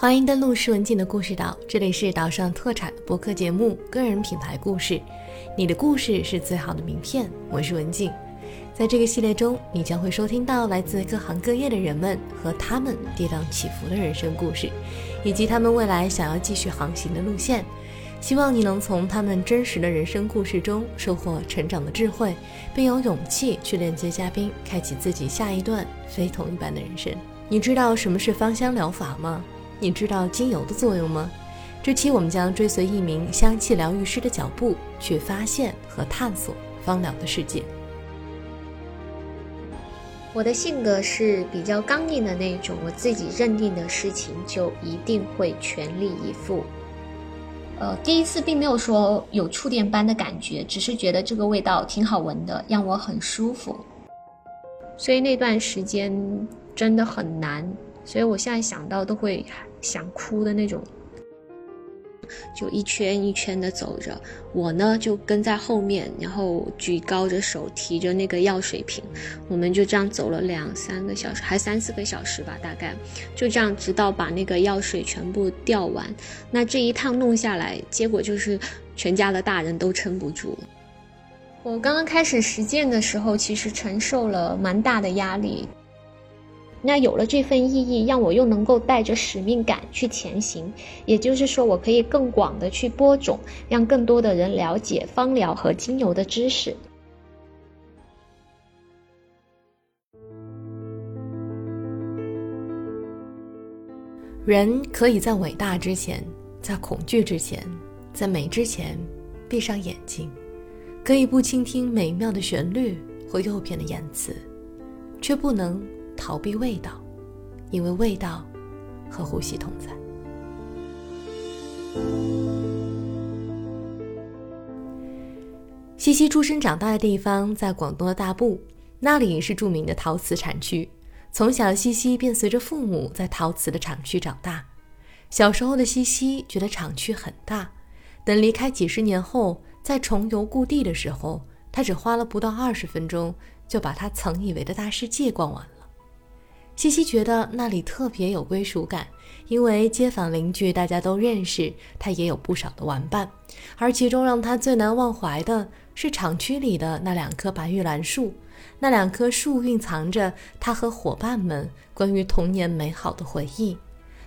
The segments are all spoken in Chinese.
欢迎登录施文静的故事岛，这里是岛上特产的播客节目《个人品牌故事》，你的故事是最好的名片。我是文静，在这个系列中，你将会收听到来自各行各业的人们和他们跌宕起伏的人生故事，以及他们未来想要继续航行的路线。希望你能从他们真实的人生故事中收获成长的智慧，并有勇气去链接嘉宾，开启自己下一段非同一般的人生。你知道什么是芳香疗法吗？你知道精油的作用吗？这期我们将追随一名香气疗愈师的脚步，去发现和探索芳疗的世界。我的性格是比较刚硬的那种，我自己认定的事情就一定会全力以赴。呃，第一次并没有说有触电般的感觉，只是觉得这个味道挺好闻的，让我很舒服。所以那段时间真的很难，所以我现在想到都会。想哭的那种，就一圈一圈的走着，我呢就跟在后面，然后举高着手提着那个药水瓶，我们就这样走了两三个小时，还三四个小时吧，大概就这样，直到把那个药水全部吊完。那这一趟弄下来，结果就是全家的大人都撑不住。我刚刚开始实践的时候，其实承受了蛮大的压力。那有了这份意义，让我又能够带着使命感去前行，也就是说，我可以更广的去播种，让更多的人了解芳疗和精油的知识。人可以在伟大之前，在恐惧之前，在美之前，闭上眼睛，可以不倾听美妙的旋律或诱骗的言辞，却不能。逃避味道，因为味道和呼吸同在。西西出生长大的地方在广东的大埔，那里是著名的陶瓷产区。从小，西西便随着父母在陶瓷的厂区长大。小时候的西西觉得厂区很大，等离开几十年后，在重游故地的时候，他只花了不到二十分钟，就把他曾以为的大世界逛完了。西西觉得那里特别有归属感，因为街坊邻居大家都认识，他也有不少的玩伴。而其中让他最难忘怀的是厂区里的那两棵白玉兰树，那两棵树蕴藏着他和伙伴们关于童年美好的回忆。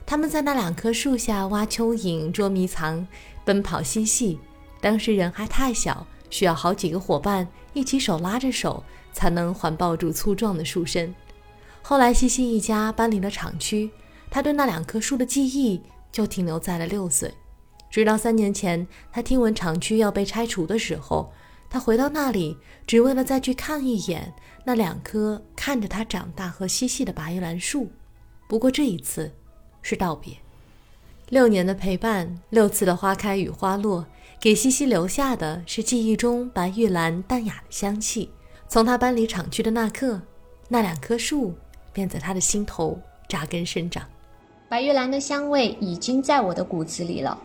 他们在那两棵树下挖蚯蚓、捉迷藏、奔跑嬉戏。当时人还太小，需要好几个伙伴一起手拉着手，才能环抱住粗壮的树身。后来，西西一家搬离了厂区，他对那两棵树的记忆就停留在了六岁。直到三年前，他听闻厂区要被拆除的时候，他回到那里，只为了再去看一眼那两棵看着他长大和嬉戏的白玉兰树。不过这一次，是道别。六年的陪伴，六次的花开与花落，给西西留下的是记忆中白玉兰淡雅的香气。从他搬离厂区的那刻，那两棵树。便在他的心头扎根生长。白玉兰的香味已经在我的骨子里了。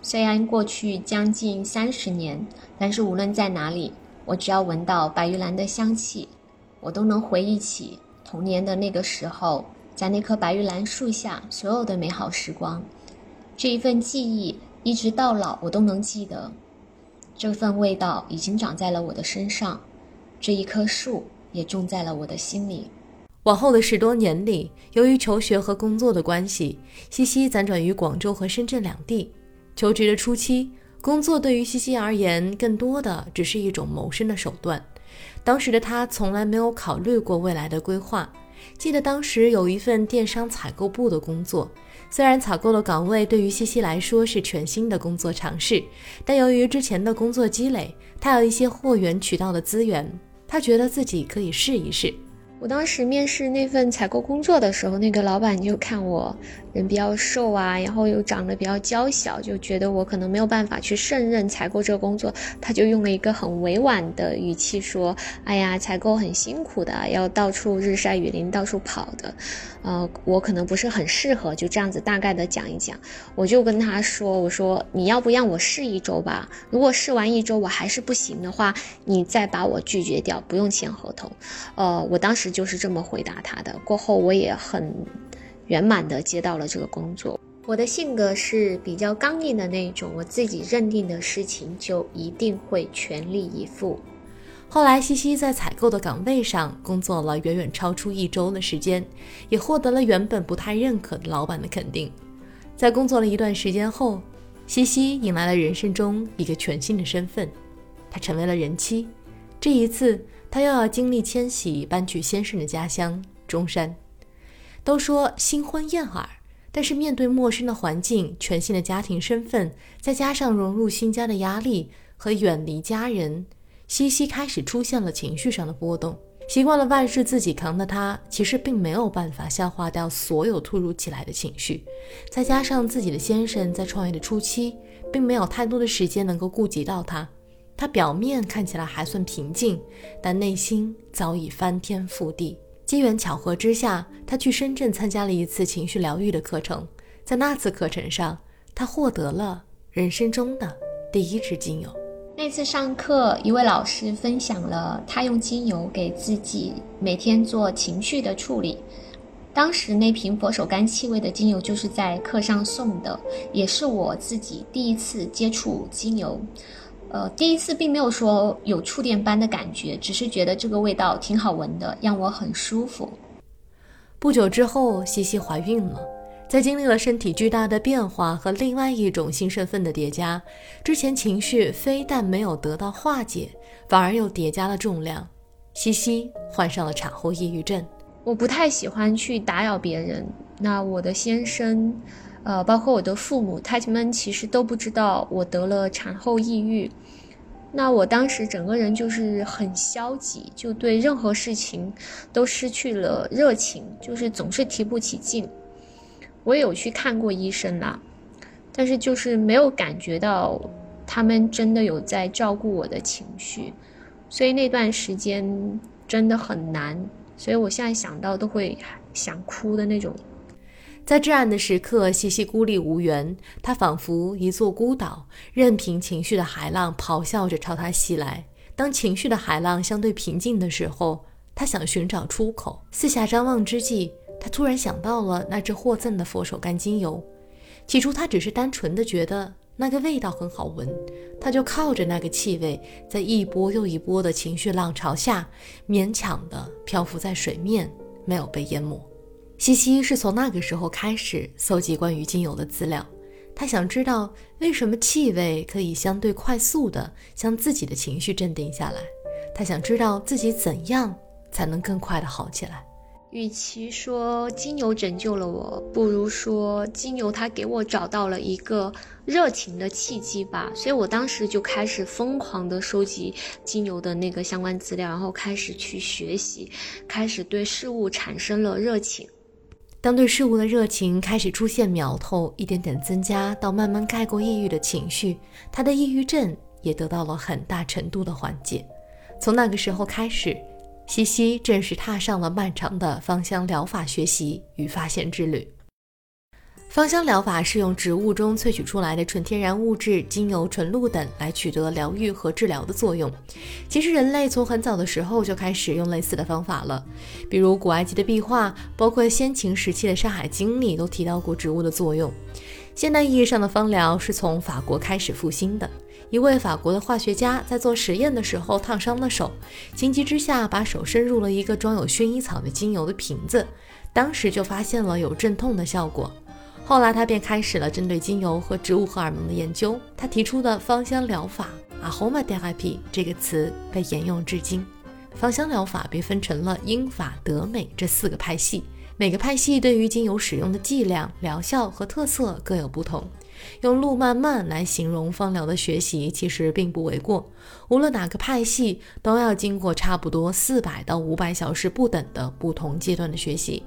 虽然过去将近三十年，但是无论在哪里，我只要闻到白玉兰的香气，我都能回忆起童年的那个时候，在那棵白玉兰树下所有的美好时光。这一份记忆，一直到老，我都能记得。这份味道已经长在了我的身上，这一棵树也种在了我的心里。往后的十多年里，由于求学和工作的关系，西西辗转于广州和深圳两地。求职的初期，工作对于西西而言，更多的只是一种谋生的手段。当时的他从来没有考虑过未来的规划。记得当时有一份电商采购部的工作，虽然采购的岗位对于西西来说是全新的工作尝试，但由于之前的工作积累，他有一些货源渠道的资源，他觉得自己可以试一试。我当时面试那份采购工作的时候，那个老板就看我人比较瘦啊，然后又长得比较娇小，就觉得我可能没有办法去胜任采购这个工作，他就用了一个很委婉的语气说：“哎呀，采购很辛苦的，要到处日晒雨淋，到处跑的，呃，我可能不是很适合。”就这样子大概的讲一讲，我就跟他说：“我说你要不让我试一周吧？如果试完一周我还是不行的话，你再把我拒绝掉，不用签合同。”呃，我当时。就是这么回答他的。过后我也很圆满的接到了这个工作。我的性格是比较刚硬的那种，我自己认定的事情就一定会全力以赴。后来，西西在采购的岗位上工作了远远超出一周的时间，也获得了原本不太认可的老板的肯定。在工作了一段时间后，西西迎来了人生中一个全新的身份，她成为了人妻。这一次，她又要经历迁徙，搬去先生的家乡中山。都说新婚燕尔。但是面对陌生的环境、全新的家庭身份，再加上融入新家的压力和远离家人，西西开始出现了情绪上的波动。习惯了万事自己扛的她，其实并没有办法消化掉所有突如其来的情绪。再加上自己的先生在创业的初期，并没有太多的时间能够顾及到她。她表面看起来还算平静，但内心早已翻天覆地。机缘巧合之下，他去深圳参加了一次情绪疗愈的课程。在那次课程上，他获得了人生中的第一支精油。那次上课，一位老师分享了他用精油给自己每天做情绪的处理。当时那瓶佛手柑气味的精油就是在课上送的，也是我自己第一次接触精油。呃，第一次并没有说有触电般的感觉，只是觉得这个味道挺好闻的，让我很舒服。不久之后，西西怀孕了，在经历了身体巨大的变化和另外一种新身份的叠加，之前情绪非但没有得到化解，反而又叠加了重量。西西患上了产后抑郁症。我不太喜欢去打扰别人，那我的先生。呃，包括我的父母，他们其实都不知道我得了产后抑郁。那我当时整个人就是很消极，就对任何事情都失去了热情，就是总是提不起劲。我也有去看过医生啦，但是就是没有感觉到他们真的有在照顾我的情绪，所以那段时间真的很难。所以我现在想到都会想哭的那种。在至暗的时刻，西西孤立无援，他仿佛一座孤岛，任凭情绪的海浪咆哮着朝他袭来。当情绪的海浪相对平静的时候，他想寻找出口。四下张望之际，他突然想到了那只获赠的佛手柑精油。起初，他只是单纯的觉得那个味道很好闻，他就靠着那个气味，在一波又一波的情绪浪潮下，勉强的漂浮在水面，没有被淹没。西西是从那个时候开始搜集关于精油的资料，他想知道为什么气味可以相对快速地将自己的情绪镇定下来。他想知道自己怎样才能更快地好起来。与其说金牛拯救了我，不如说金牛他给我找到了一个热情的契机吧。所以我当时就开始疯狂地收集金牛的那个相关资料，然后开始去学习，开始对事物产生了热情。当对事物的热情开始出现苗头，一点点增加，到慢慢盖过抑郁的情绪，他的抑郁症也得到了很大程度的缓解。从那个时候开始，西西正式踏上了漫长的芳香疗法学习与发现之旅。芳香疗法是用植物中萃取出来的纯天然物质、精油、纯露等来取得疗愈和治疗的作用。其实人类从很早的时候就开始用类似的方法了，比如古埃及的壁画，包括先秦时期的《山海经》里都提到过植物的作用。现代意义上的芳疗是从法国开始复兴的。一位法国的化学家在做实验的时候烫伤了手，情急之下把手伸入了一个装有薰衣草的精油的瓶子，当时就发现了有镇痛的效果。后来，他便开始了针对精油和植物荷尔蒙的研究。他提出的芳香疗法 （aromatherapy） 这个词被沿用至今。芳香疗法被分成了英法德美这四个派系，每个派系对于精油使用的剂量、疗效和特色各有不同。用路漫漫来形容芳疗的学习，其实并不为过。无论哪个派系，都要经过差不多四百到五百小时不等的不同阶段的学习。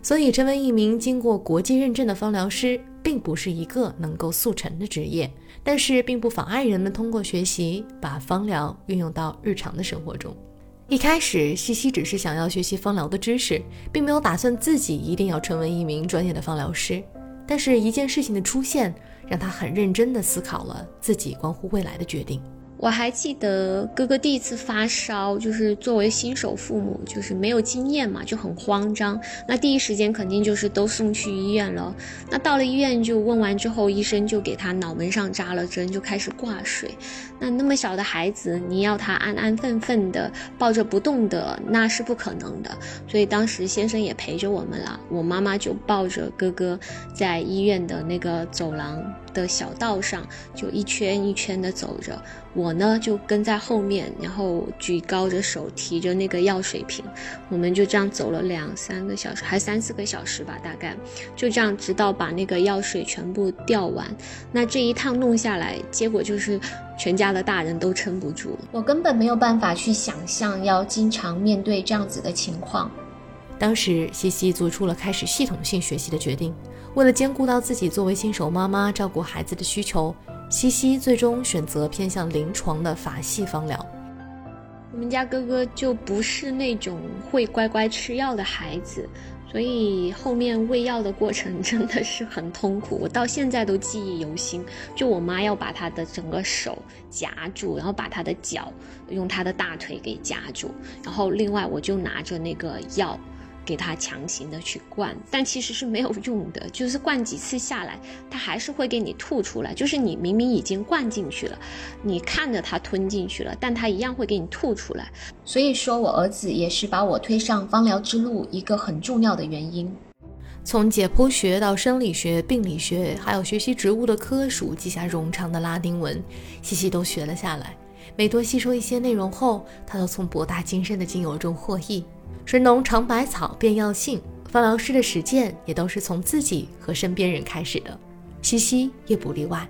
所以，成为一名经过国际认证的芳疗师，并不是一个能够速成的职业。但是，并不妨碍人们通过学习，把芳疗运用到日常的生活中。一开始，西西只是想要学习芳疗的知识，并没有打算自己一定要成为一名专业的芳疗师。但是，一件事情的出现，让他很认真地思考了自己关乎未来的决定。我还记得哥哥第一次发烧，就是作为新手父母，就是没有经验嘛，就很慌张。那第一时间肯定就是都送去医院了。那到了医院就问完之后，医生就给他脑门上扎了针，就开始挂水。那那么小的孩子，你要他安安分分的抱着不动的，那是不可能的。所以当时先生也陪着我们了，我妈妈就抱着哥哥在医院的那个走廊。的小道上就一圈一圈的走着，我呢就跟在后面，然后举高着手提着那个药水瓶，我们就这样走了两三个小时，还三四个小时吧，大概就这样直到把那个药水全部掉完。那这一趟弄下来，结果就是全家的大人都撑不住，我根本没有办法去想象要经常面对这样子的情况。当时西西做出了开始系统性学习的决定。为了兼顾到自己作为新手妈妈照顾孩子的需求，西西最终选择偏向临床的法系方疗。我们家哥哥就不是那种会乖乖吃药的孩子，所以后面喂药的过程真的是很痛苦，我到现在都记忆犹新。就我妈要把他的整个手夹住，然后把他的脚用他的大腿给夹住，然后另外我就拿着那个药。给他强行的去灌，但其实是没有用的，就是灌几次下来，他还是会给你吐出来。就是你明明已经灌进去了，你看着他吞进去了，但他一样会给你吐出来。所以说我儿子也是把我推上芳疗之路一个很重要的原因。从解剖学到生理学、病理学，还有学习植物的科属，记下冗长的拉丁文，西西都学了下来。每多吸收一些内容后，他都从博大精深的精油中获益。神农尝百草，变药性。方疗师的实践也都是从自己和身边人开始的，西西也不例外。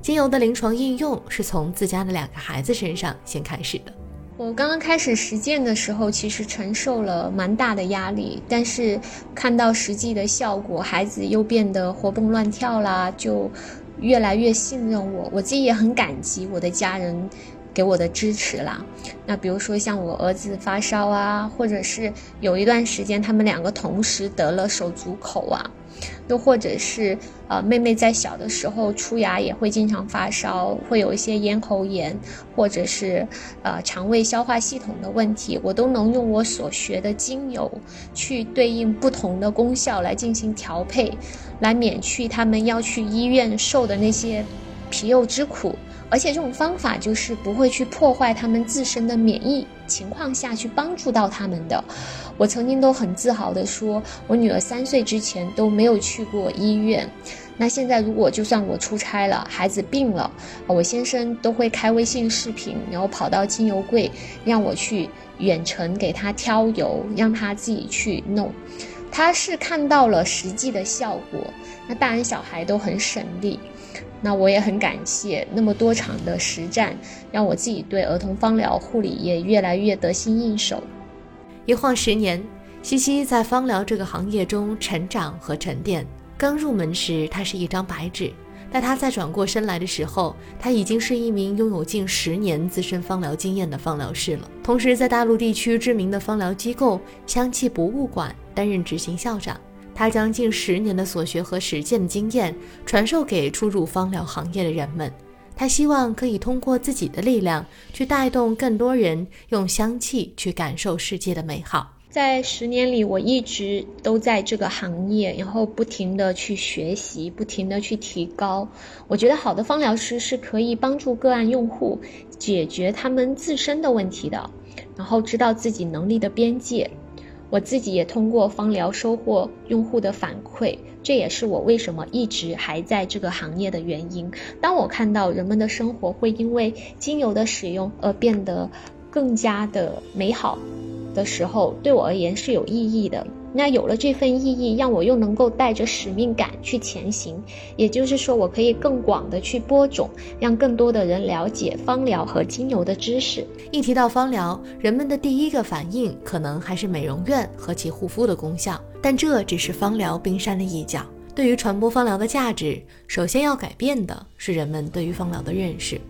精油的临床应用是从自家的两个孩子身上先开始的。我刚刚开始实践的时候，其实承受了蛮大的压力，但是看到实际的效果，孩子又变得活蹦乱跳啦，就越来越信任我。我自己也很感激我的家人。给我的支持啦，那比如说像我儿子发烧啊，或者是有一段时间他们两个同时得了手足口啊，又或者是呃妹妹在小的时候出牙也会经常发烧，会有一些咽喉炎，或者是呃肠胃消化系统的问题，我都能用我所学的精油去对应不同的功效来进行调配，来免去他们要去医院受的那些皮肉之苦。而且这种方法就是不会去破坏他们自身的免疫情况下去帮助到他们的。我曾经都很自豪的说，我女儿三岁之前都没有去过医院。那现在如果就算我出差了，孩子病了，我先生都会开微信视频，然后跑到精油柜让我去远程给他挑油，让他自己去弄。他是看到了实际的效果。那大人小孩都很省力。那我也很感谢那么多场的实战，让我自己对儿童芳疗护理也越来越得心应手。一晃十年，西西在芳疗这个行业中成长和沉淀。刚入门时，他是一张白纸，但他在转过身来的时候，他已经是一名拥有近十年资深芳疗经验的芳疗师了。同时，在大陆地区知名的芳疗机构香气博物馆担任执行校长。他将近十年的所学和实践的经验传授给初入芳疗行业的人们。他希望可以通过自己的力量，去带动更多人用香气去感受世界的美好。在十年里，我一直都在这个行业，然后不停的去学习，不停的去提高。我觉得好的芳疗师是可以帮助个案用户解决他们自身的问题的，然后知道自己能力的边界。我自己也通过芳疗收获用户的反馈，这也是我为什么一直还在这个行业的原因。当我看到人们的生活会因为精油的使用而变得更加的美好的时候，对我而言是有意义的。那有了这份意义，让我又能够带着使命感去前行。也就是说，我可以更广的去播种，让更多的人了解芳疗和精油的知识。一提到芳疗，人们的第一个反应可能还是美容院和其护肤的功效，但这只是芳疗冰山的一角。对于传播芳疗的价值，首先要改变的是人们对于芳疗的认识。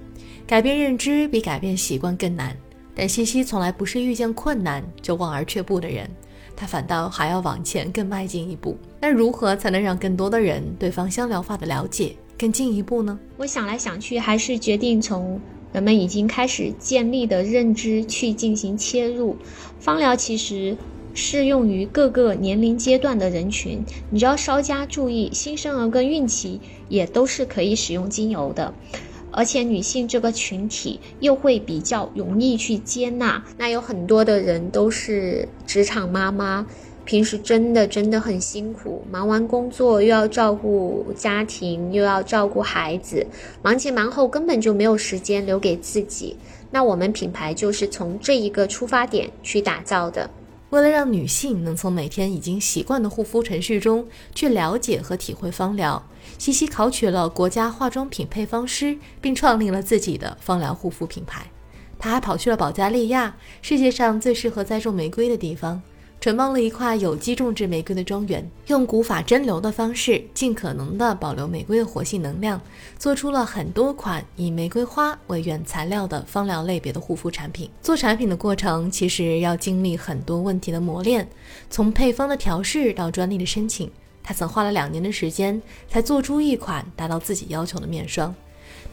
改变认知比改变习惯更难，但西西从来不是遇见困难就望而却步的人。他反倒还要往前更迈进一步。那如何才能让更多的人对芳香疗法的了解更进一步呢？我想来想去，还是决定从人们已经开始建立的认知去进行切入。芳疗其实适用于各个年龄阶段的人群，你只要稍加注意，新生儿跟孕期也都是可以使用精油的。而且女性这个群体又会比较容易去接纳。那有很多的人都是职场妈妈，平时真的真的很辛苦，忙完工作又要照顾家庭，又要照顾孩子，忙前忙后根本就没有时间留给自己。那我们品牌就是从这一个出发点去打造的。为了让女性能从每天已经习惯的护肤程序中去了解和体会芳疗，西西考取了国家化妆品配方师，并创立了自己的芳疗护肤品牌。她还跑去了保加利亚，世界上最适合栽种玫瑰的地方。承包了一块有机种植玫瑰的庄园，用古法蒸馏的方式，尽可能的保留玫瑰的活性能量，做出了很多款以玫瑰花为原材料的芳疗类别的护肤产品。做产品的过程其实要经历很多问题的磨练，从配方的调试到专利的申请，他曾花了两年的时间才做出一款达到自己要求的面霜。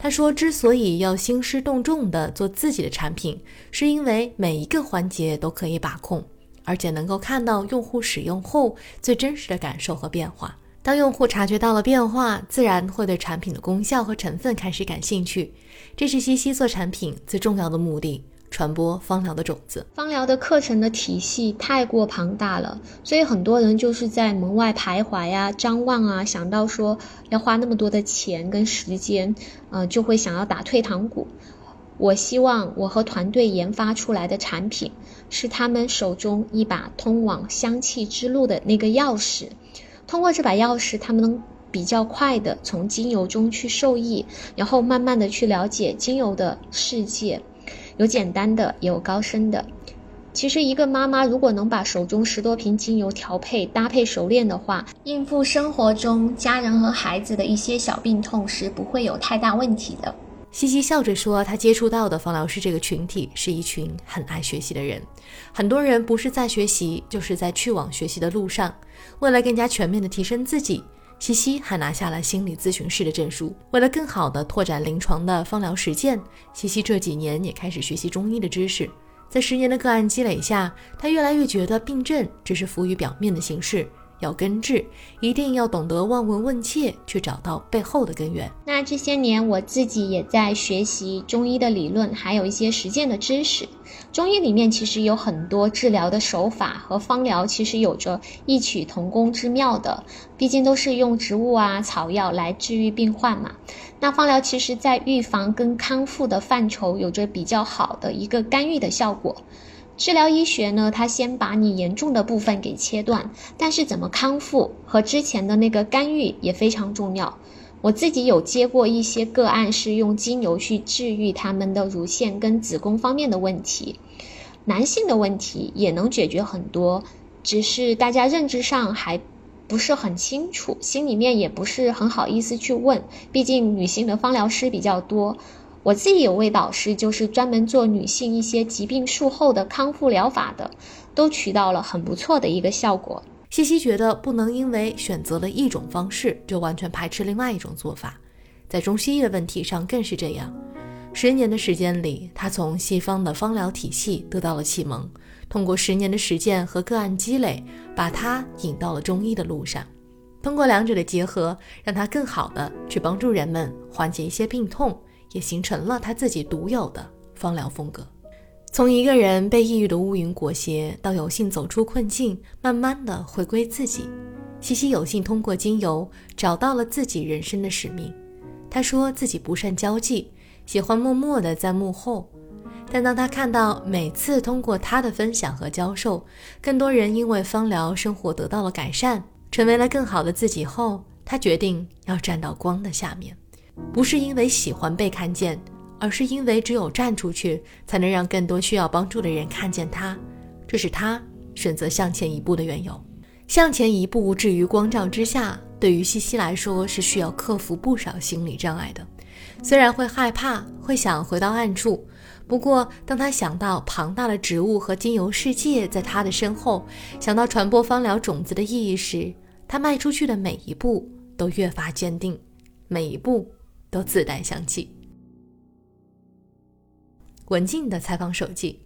他说，之所以要兴师动众的做自己的产品，是因为每一个环节都可以把控。而且能够看到用户使用后最真实的感受和变化。当用户察觉到了变化，自然会对产品的功效和成分开始感兴趣。这是西西做产品最重要的目的：传播芳疗的种子。芳疗的课程的体系太过庞大了，所以很多人就是在门外徘徊呀、张望啊，想到说要花那么多的钱跟时间，呃，就会想要打退堂鼓。我希望我和团队研发出来的产品，是他们手中一把通往香气之路的那个钥匙。通过这把钥匙，他们能比较快的从精油中去受益，然后慢慢的去了解精油的世界。有简单的，也有高深的。其实，一个妈妈如果能把手中十多瓶精油调配搭配熟练的话，应付生活中家人和孩子的一些小病痛是不会有太大问题的。西西笑着说：“他接触到的芳疗师这个群体是一群很爱学习的人，很多人不是在学习，就是在去往学习的路上。为了更加全面的提升自己，西西还拿下了心理咨询师的证书。为了更好的拓展临床的芳疗实践，西西这几年也开始学习中医的知识。在十年的个案积累下，他越来越觉得病症只是浮于表面的形式。”要根治，一定要懂得望闻问切，去找到背后的根源。那这些年，我自己也在学习中医的理论，还有一些实践的知识。中医里面其实有很多治疗的手法和方疗，其实有着异曲同工之妙的。毕竟都是用植物啊、草药来治愈病患嘛。那方疗其实在预防跟康复的范畴，有着比较好的一个干预的效果。治疗医学呢，它先把你严重的部分给切断，但是怎么康复和之前的那个干预也非常重要。我自己有接过一些个案，是用精油去治愈他们的乳腺跟子宫方面的问题，男性的问题也能解决很多，只是大家认知上还不是很清楚，心里面也不是很好意思去问，毕竟女性的芳疗师比较多。我自己有位导师，就是专门做女性一些疾病术后的康复疗法的，都取到了很不错的一个效果。西西觉得不能因为选择了一种方式就完全排斥另外一种做法，在中西医的问题上更是这样。十年的时间里，他从西方的芳疗体系得到了启蒙，通过十年的实践和个案积累，把他引到了中医的路上。通过两者的结合，让他更好的去帮助人们缓解一些病痛。也形成了他自己独有的芳疗风格。从一个人被抑郁的乌云裹挟，到有幸走出困境，慢慢的回归自己，西西有幸通过精油找到了自己人生的使命。他说自己不善交际，喜欢默默的在幕后。但当他看到每次通过他的分享和教授，更多人因为芳疗生活得到了改善，成为了更好的自己后，他决定要站到光的下面。不是因为喜欢被看见，而是因为只有站出去，才能让更多需要帮助的人看见他。这是他选择向前一步的缘由。向前一步，置于光照之下，对于西西来说是需要克服不少心理障碍的。虽然会害怕，会想回到暗处，不过当他想到庞大的植物和精油世界在他的身后，想到传播芳疗种子的意义时，他迈出去的每一步都越发坚定，每一步。都自带香气。文静的采访手记。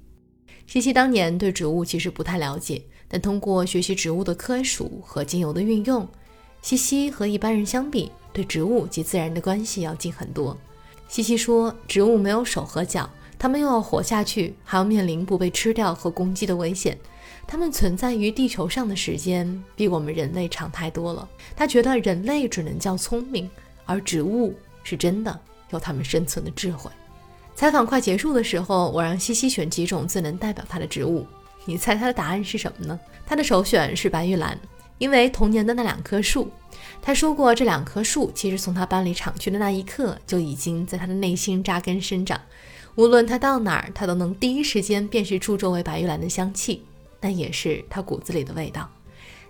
西西当年对植物其实不太了解，但通过学习植物的科属和精油的运用，西西和一般人相比，对植物及自然的关系要近很多。西西说，植物没有手和脚，它们又要活下去，还要面临不被吃掉和攻击的危险。它们存在于地球上的时间比我们人类长太多了。他觉得人类只能叫聪明，而植物是真的有他们生存的智慧。采访快结束的时候，我让西西选几种最能代表他的植物。你猜他的答案是什么呢？他的首选是白玉兰，因为童年的那两棵树。他说过，这两棵树其实从他搬离厂区的那一刻就已经在他的内心扎根生长。无论他到哪儿，他都能第一时间辨识出周围白玉兰的香气，那也是他骨子里的味道。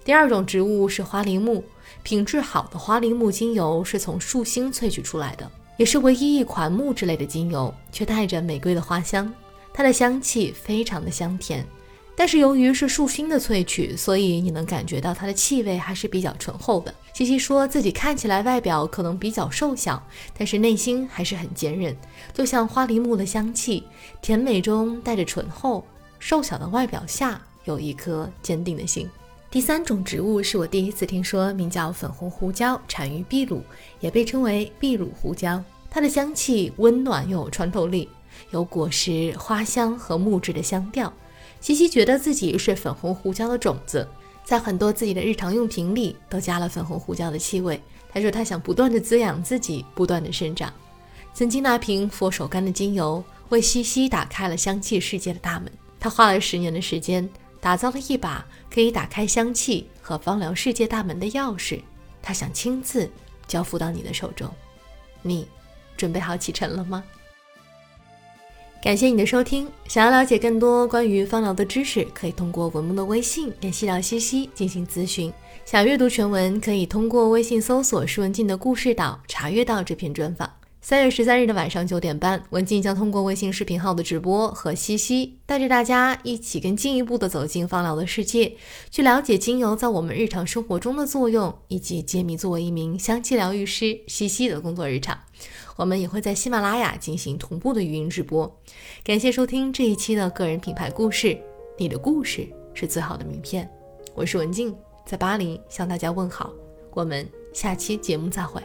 第二种植物是花梨木，品质好的花梨木精油是从树心萃取出来的。也是唯一一款木质类的精油，却带着玫瑰的花香，它的香气非常的香甜。但是由于是树心的萃取，所以你能感觉到它的气味还是比较醇厚的。西西说自己看起来外表可能比较瘦小，但是内心还是很坚韧，就像花梨木的香气，甜美中带着醇厚，瘦小的外表下有一颗坚定的心。第三种植物是我第一次听说，名叫粉红胡椒，产于秘鲁，也被称为秘鲁胡椒。它的香气温暖又有穿透力，有果实、花香和木质的香调。西西觉得自己是粉红胡椒的种子，在很多自己的日常用品里都加了粉红胡椒的气味。他说他想不断的滋养自己，不断的生长。曾经那瓶佛手柑的精油为西西打开了香气世界的大门。他花了十年的时间。打造了一把可以打开香气和芳疗世界大门的钥匙，他想亲自交付到你的手中。你准备好启程了吗？感谢你的收听。想要了解更多关于芳疗的知识，可以通过文木的微信联系到西西进行咨询。想阅读全文，可以通过微信搜索“施文静的故事岛”查阅到这篇专访。三月十三日的晚上九点半，文静将通过微信视频号的直播和西西带着大家一起更进一步的走进芳疗的世界，去了解精油在我们日常生活中的作用，以及揭秘作为一名香气疗愈师西西的工作日常。我们也会在喜马拉雅进行同步的语音直播。感谢收听这一期的个人品牌故事，你的故事是最好的名片。我是文静，在巴黎向大家问好。我们下期节目再会。